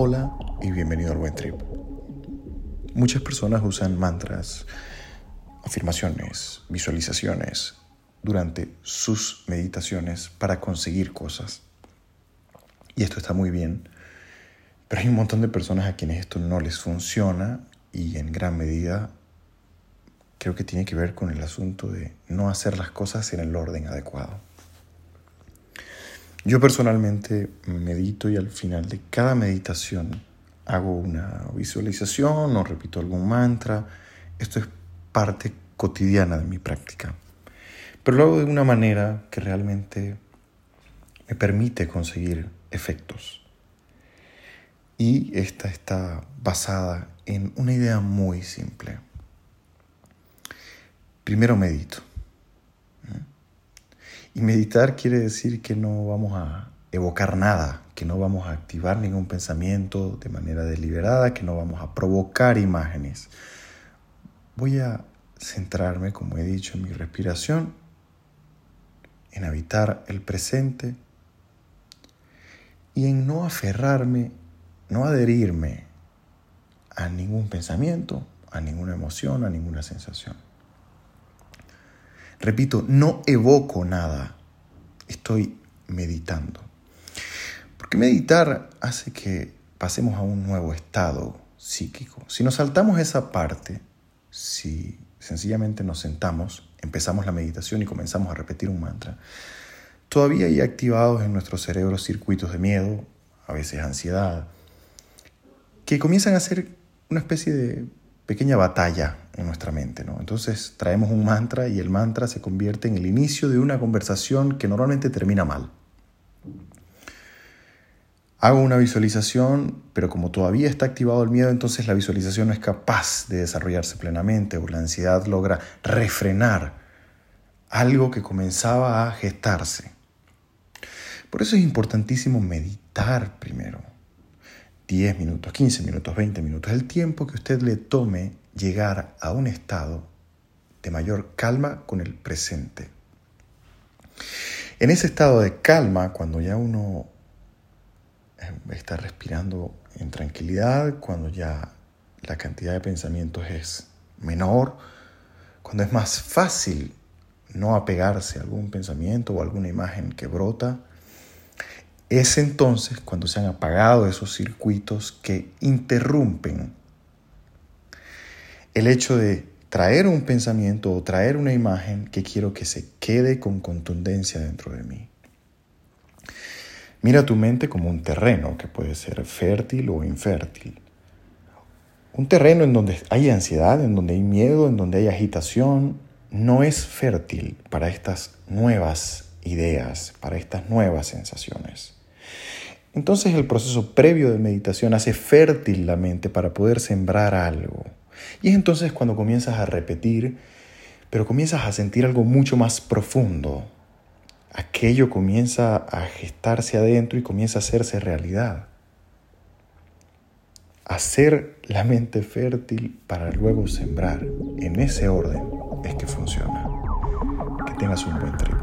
Hola y bienvenido al Buen Trip. Muchas personas usan mantras, afirmaciones, visualizaciones durante sus meditaciones para conseguir cosas. Y esto está muy bien, pero hay un montón de personas a quienes esto no les funciona y en gran medida creo que tiene que ver con el asunto de no hacer las cosas en el orden adecuado. Yo personalmente medito y al final de cada meditación hago una visualización o repito algún mantra. Esto es parte cotidiana de mi práctica. Pero lo hago de una manera que realmente me permite conseguir efectos. Y esta está basada en una idea muy simple. Primero medito. Y meditar quiere decir que no vamos a evocar nada, que no vamos a activar ningún pensamiento de manera deliberada, que no vamos a provocar imágenes. Voy a centrarme, como he dicho, en mi respiración, en habitar el presente y en no aferrarme, no adherirme a ningún pensamiento, a ninguna emoción, a ninguna sensación. Repito, no evoco nada, estoy meditando. Porque meditar hace que pasemos a un nuevo estado psíquico. Si nos saltamos esa parte, si sencillamente nos sentamos, empezamos la meditación y comenzamos a repetir un mantra, todavía hay activados en nuestro cerebro circuitos de miedo, a veces ansiedad, que comienzan a ser una especie de pequeña batalla en nuestra mente. ¿no? Entonces traemos un mantra y el mantra se convierte en el inicio de una conversación que normalmente termina mal. Hago una visualización, pero como todavía está activado el miedo, entonces la visualización no es capaz de desarrollarse plenamente o la ansiedad logra refrenar algo que comenzaba a gestarse. Por eso es importantísimo meditar primero. 10 minutos, 15 minutos, 20 minutos, el tiempo que usted le tome llegar a un estado de mayor calma con el presente. En ese estado de calma, cuando ya uno eh, está respirando en tranquilidad, cuando ya la cantidad de pensamientos es menor, cuando es más fácil no apegarse a algún pensamiento o alguna imagen que brota, es entonces cuando se han apagado esos circuitos que interrumpen el hecho de traer un pensamiento o traer una imagen que quiero que se quede con contundencia dentro de mí. Mira tu mente como un terreno que puede ser fértil o infértil. Un terreno en donde hay ansiedad, en donde hay miedo, en donde hay agitación, no es fértil para estas nuevas ideas, para estas nuevas sensaciones. Entonces el proceso previo de meditación hace fértil la mente para poder sembrar algo. Y es entonces cuando comienzas a repetir, pero comienzas a sentir algo mucho más profundo. Aquello comienza a gestarse adentro y comienza a hacerse realidad. Hacer la mente fértil para luego sembrar. En ese orden es que funciona. Que tengas un buen trip.